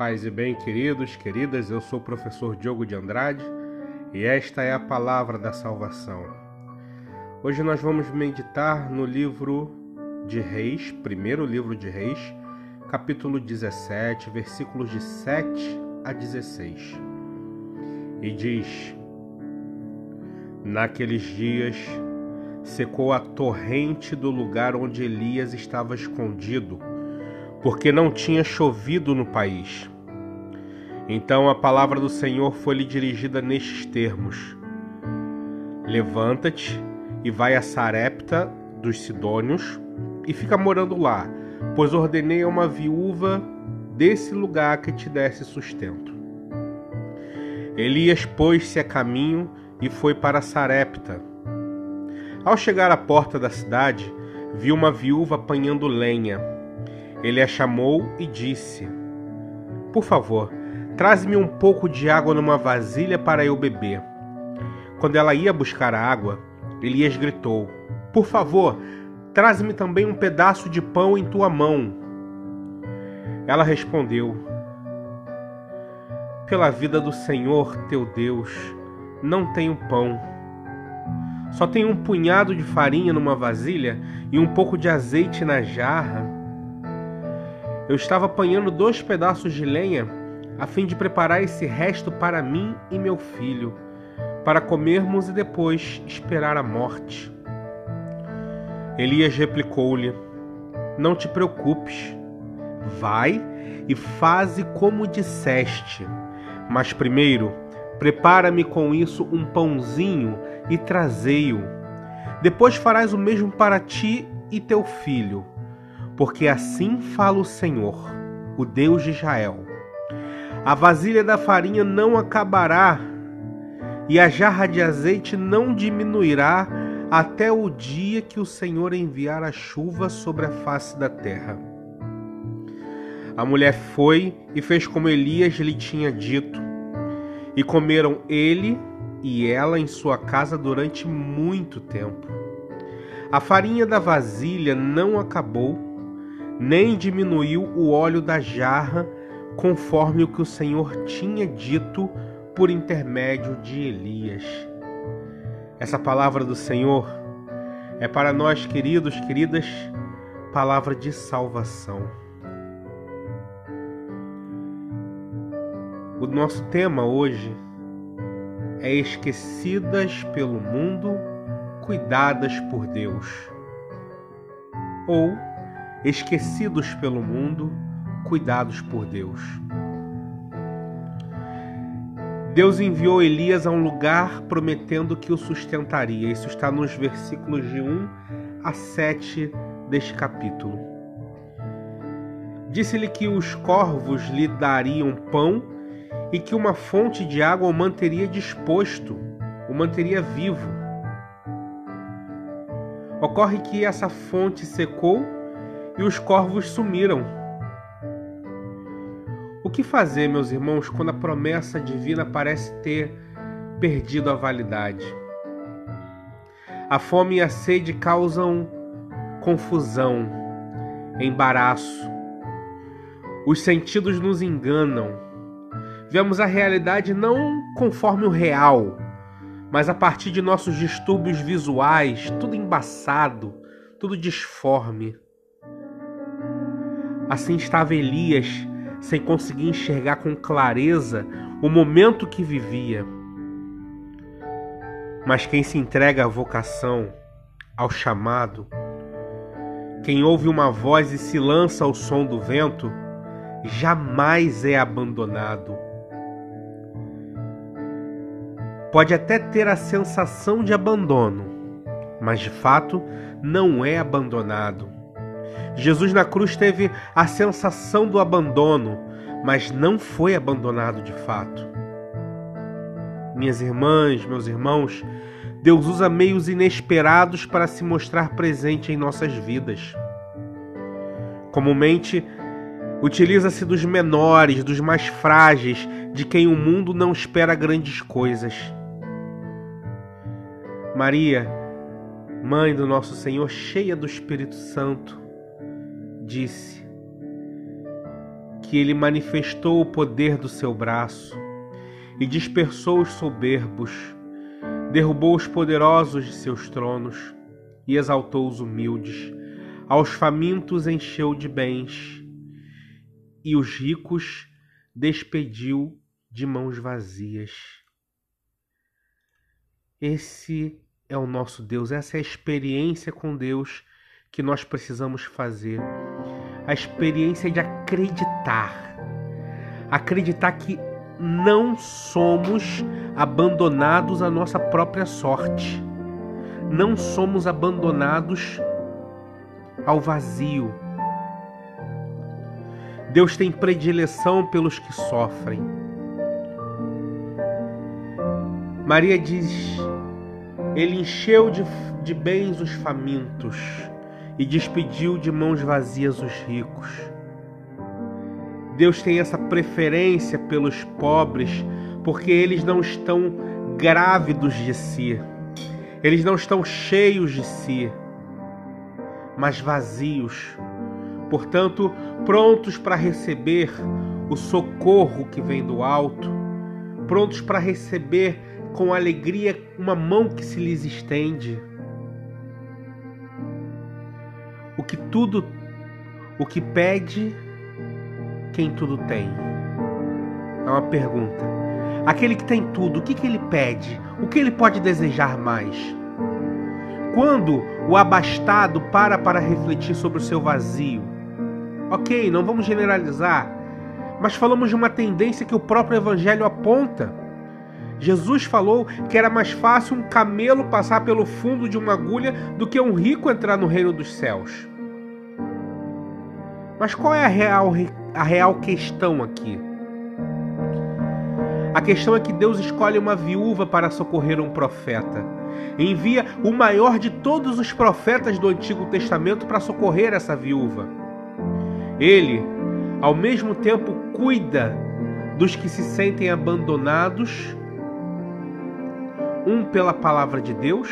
Paz e bem, queridos, queridas, eu sou o professor Diogo de Andrade e esta é a palavra da salvação. Hoje nós vamos meditar no livro de Reis, primeiro livro de Reis, capítulo 17, versículos de 7 a 16. E diz: Naqueles dias secou a torrente do lugar onde Elias estava escondido, porque não tinha chovido no país. Então a palavra do Senhor foi-lhe dirigida nestes termos: Levanta-te e vai a Sarepta dos Sidônios e fica morando lá, pois ordenei a uma viúva desse lugar que te desse sustento. Elias pôs-se a caminho e foi para Sarepta. Ao chegar à porta da cidade, viu uma viúva apanhando lenha. Ele a chamou e disse: Por favor, Traze-me um pouco de água numa vasilha para eu beber. Quando ela ia buscar a água, Elias gritou: Por favor, traze-me também um pedaço de pão em tua mão. Ela respondeu: Pela vida do Senhor teu Deus, não tenho pão. Só tenho um punhado de farinha numa vasilha e um pouco de azeite na jarra. Eu estava apanhando dois pedaços de lenha a fim de preparar esse resto para mim e meu filho, para comermos e depois esperar a morte. Elias replicou-lhe: Não te preocupes, vai e faze como disseste, mas primeiro prepara-me com isso um pãozinho e trazei-o. Depois farás o mesmo para ti e teu filho, porque assim fala o Senhor, o Deus de Israel a vasilha da farinha não acabará, e a jarra de azeite não diminuirá até o dia que o Senhor enviar a chuva sobre a face da terra. A mulher foi e fez como Elias lhe tinha dito, e comeram ele e ela em sua casa durante muito tempo. A farinha da vasilha não acabou, nem diminuiu o óleo da jarra, conforme o que o Senhor tinha dito por intermédio de Elias. Essa palavra do Senhor é para nós, queridos, queridas, palavra de salvação. O nosso tema hoje é esquecidas pelo mundo, cuidadas por Deus. Ou esquecidos pelo mundo, cuidados por Deus. Deus enviou Elias a um lugar prometendo que o sustentaria. Isso está nos versículos de 1 a 7 deste capítulo. Disse-lhe que os corvos lhe dariam pão e que uma fonte de água o manteria disposto, o manteria vivo. Ocorre que essa fonte secou e os corvos sumiram. O que fazer, meus irmãos, quando a promessa divina parece ter perdido a validade? A fome e a sede causam confusão, embaraço. Os sentidos nos enganam. Vemos a realidade não conforme o real, mas a partir de nossos distúrbios visuais, tudo embaçado, tudo disforme. Assim estava Elias sem conseguir enxergar com clareza o momento que vivia. Mas quem se entrega à vocação, ao chamado, quem ouve uma voz e se lança ao som do vento, jamais é abandonado. Pode até ter a sensação de abandono, mas de fato não é abandonado Jesus na cruz teve a sensação do abandono, mas não foi abandonado de fato. Minhas irmãs, meus irmãos, Deus usa meios inesperados para se mostrar presente em nossas vidas. Comumente, utiliza-se dos menores, dos mais frágeis, de quem o mundo não espera grandes coisas. Maria, mãe do nosso Senhor, cheia do Espírito Santo, disse que ele manifestou o poder do seu braço e dispersou os soberbos, derrubou os poderosos de seus tronos e exaltou os humildes. Aos famintos encheu de bens e os ricos despediu de mãos vazias. Esse é o nosso Deus, essa é a experiência com Deus que nós precisamos fazer. A experiência de acreditar. Acreditar que não somos abandonados à nossa própria sorte. Não somos abandonados ao vazio. Deus tem predileção pelos que sofrem. Maria diz: Ele encheu de, de bens os famintos e despediu de mãos vazias os ricos. Deus tem essa preferência pelos pobres porque eles não estão grávidos de si, eles não estão cheios de si, mas vazios, portanto, prontos para receber o socorro que vem do alto, prontos para receber com alegria uma mão que se lhes estende. Que tudo, o que pede, quem tudo tem? É uma pergunta. Aquele que tem tudo, o que, que ele pede? O que ele pode desejar mais? Quando o abastado para para refletir sobre o seu vazio, ok, não vamos generalizar, mas falamos de uma tendência que o próprio Evangelho aponta. Jesus falou que era mais fácil um camelo passar pelo fundo de uma agulha do que um rico entrar no reino dos céus. Mas qual é a real, a real questão aqui? A questão é que Deus escolhe uma viúva para socorrer um profeta. Envia o maior de todos os profetas do Antigo Testamento para socorrer essa viúva. Ele, ao mesmo tempo, cuida dos que se sentem abandonados, um pela palavra de Deus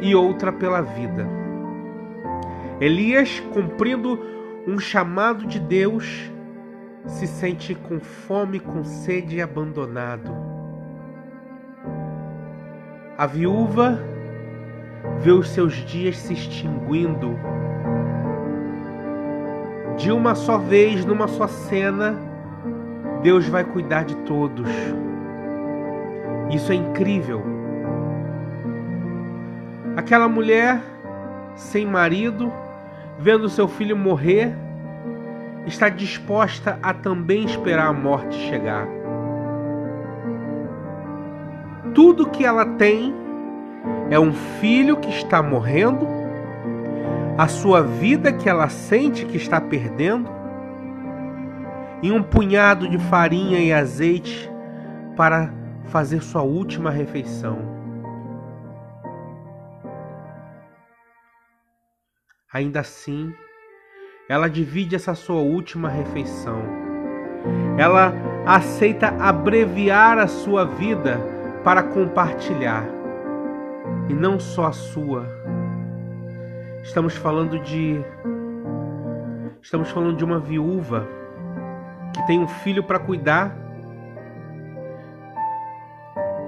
e outra pela vida. Elias, cumprindo um chamado de Deus, se sente com fome, com sede e abandonado. A viúva vê os seus dias se extinguindo. De uma só vez, numa só cena, Deus vai cuidar de todos. Isso é incrível. Aquela mulher sem marido, vendo seu filho morrer, está disposta a também esperar a morte chegar. Tudo que ela tem é um filho que está morrendo, a sua vida que ela sente que está perdendo, e um punhado de farinha e azeite para fazer sua última refeição. Ainda assim, ela divide essa sua última refeição. Ela aceita abreviar a sua vida para compartilhar, e não só a sua. Estamos falando de Estamos falando de uma viúva que tem um filho para cuidar.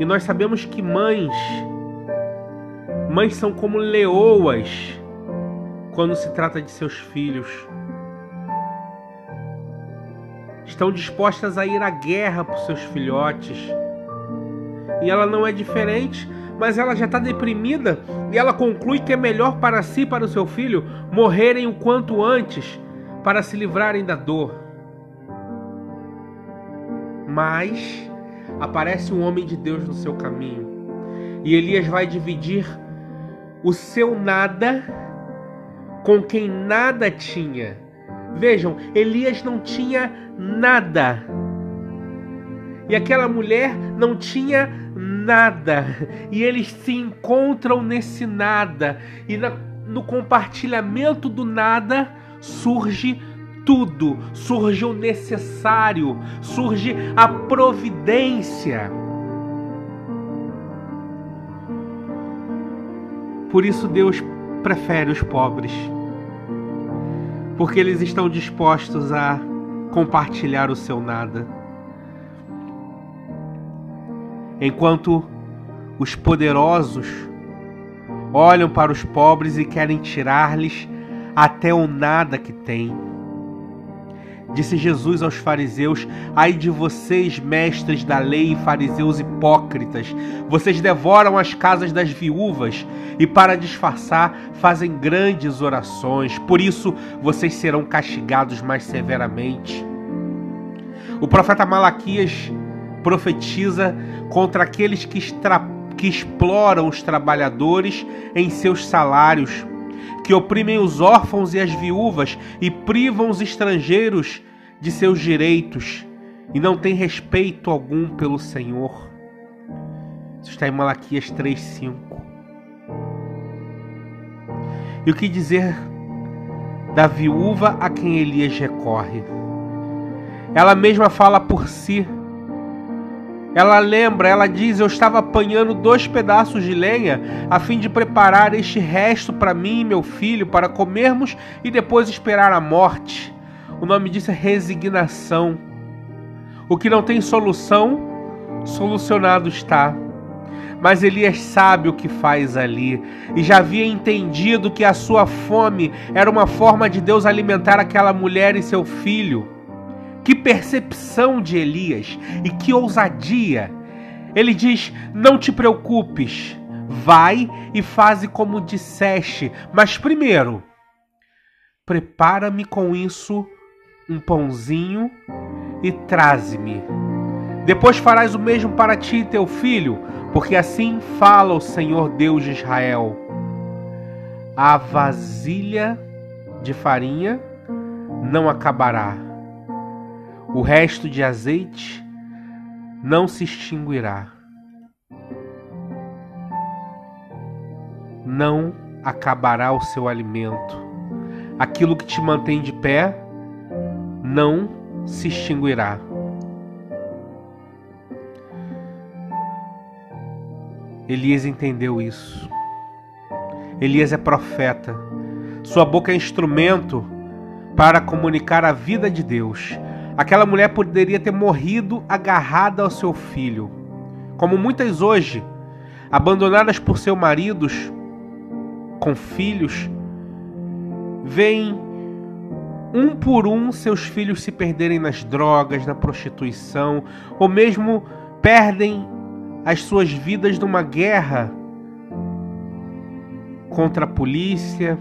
E nós sabemos que mães mães são como leoas quando se trata de seus filhos. Estão dispostas a ir à guerra por seus filhotes. E ela não é diferente, mas ela já está deprimida e ela conclui que é melhor para si e para o seu filho morrerem o quanto antes para se livrarem da dor. Mas aparece um homem de Deus no seu caminho e Elias vai dividir o seu nada com quem nada tinha. Vejam, Elias não tinha nada. E aquela mulher não tinha nada. E eles se encontram nesse nada. E na, no compartilhamento do nada surge tudo, surge o necessário, surge a providência. Por isso Deus prefere os pobres, porque eles estão dispostos a compartilhar o seu nada. Enquanto os poderosos olham para os pobres e querem tirar-lhes até o nada que têm. Disse Jesus aos fariseus: Ai de vocês, mestres da lei e fariseus hipócritas, vocês devoram as casas das viúvas e, para disfarçar, fazem grandes orações, por isso vocês serão castigados mais severamente. O profeta Malaquias profetiza contra aqueles que, extra... que exploram os trabalhadores em seus salários que oprimem os órfãos e as viúvas e privam os estrangeiros de seus direitos e não têm respeito algum pelo Senhor. Isso está em Malaquias 3:5. E o que dizer da viúva a quem Elias recorre? Ela mesma fala por si ela lembra, ela diz: Eu estava apanhando dois pedaços de lenha a fim de preparar este resto para mim e meu filho para comermos e depois esperar a morte. O nome disso é resignação. O que não tem solução, solucionado está. Mas Elias sabe o que faz ali e já havia entendido que a sua fome era uma forma de Deus alimentar aquela mulher e seu filho. Que percepção de Elias e que ousadia! Ele diz: Não te preocupes, vai e faze como disseste, mas primeiro, prepara-me com isso um pãozinho e traze-me. Depois farás o mesmo para ti e teu filho, porque assim fala o Senhor Deus de Israel. A vasilha de farinha não acabará o resto de azeite não se extinguirá. Não acabará o seu alimento. Aquilo que te mantém de pé não se extinguirá. Elias entendeu isso. Elias é profeta. Sua boca é instrumento para comunicar a vida de Deus. Aquela mulher poderia ter morrido agarrada ao seu filho. Como muitas hoje, abandonadas por seus maridos, com filhos, veem um por um seus filhos se perderem nas drogas, na prostituição, ou mesmo perdem as suas vidas numa guerra contra a polícia,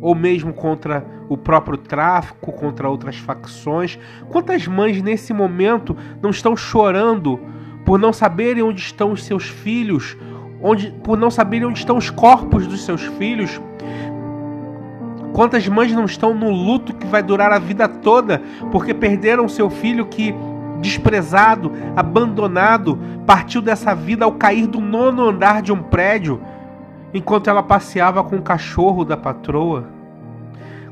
ou mesmo contra o próprio tráfico, contra outras facções. Quantas mães nesse momento não estão chorando por não saberem onde estão os seus filhos, onde, por não saberem onde estão os corpos dos seus filhos? Quantas mães não estão no luto que vai durar a vida toda porque perderam seu filho que desprezado, abandonado, partiu dessa vida ao cair do nono andar de um prédio? Enquanto ela passeava com o cachorro da patroa?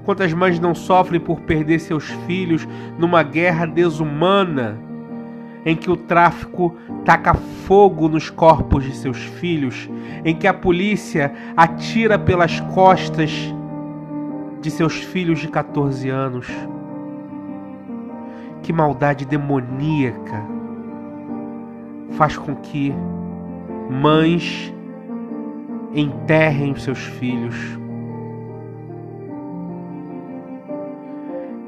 Quantas mães não sofrem por perder seus filhos numa guerra desumana, em que o tráfico taca fogo nos corpos de seus filhos, em que a polícia atira pelas costas de seus filhos de 14 anos? Que maldade demoníaca faz com que mães enterrem os seus filhos.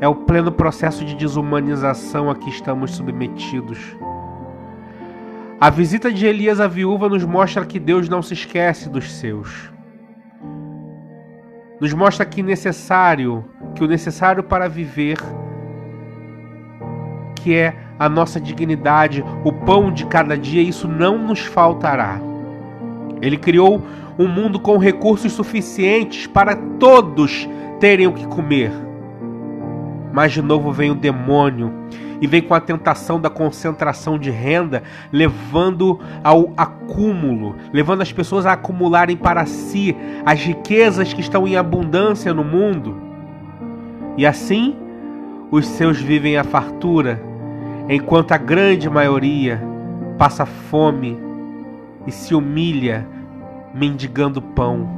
É o pleno processo de desumanização a que estamos submetidos. A visita de Elias à viúva nos mostra que Deus não se esquece dos seus. Nos mostra que necessário, que o necessário para viver, que é a nossa dignidade, o pão de cada dia, isso não nos faltará. Ele criou um mundo com recursos suficientes para todos terem o que comer. Mas de novo vem o demônio e vem com a tentação da concentração de renda, levando ao acúmulo, levando as pessoas a acumularem para si as riquezas que estão em abundância no mundo. E assim, os seus vivem a fartura, enquanto a grande maioria passa fome e se humilha mendigando pão.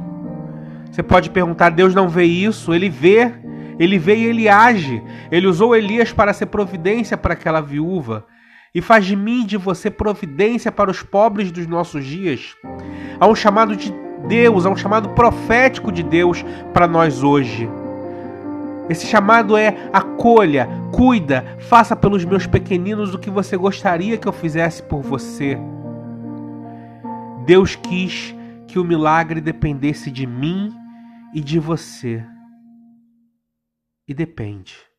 Você pode perguntar: Deus não vê isso? Ele vê, Ele veio e ele age. Ele usou Elias para ser providência para aquela viúva. E faz de mim e de você providência para os pobres dos nossos dias. Há um chamado de Deus, há um chamado profético de Deus para nós hoje. Esse chamado é acolha, cuida, faça pelos meus pequeninos o que você gostaria que eu fizesse por você. Deus quis que o milagre dependesse de mim e de você. E depende.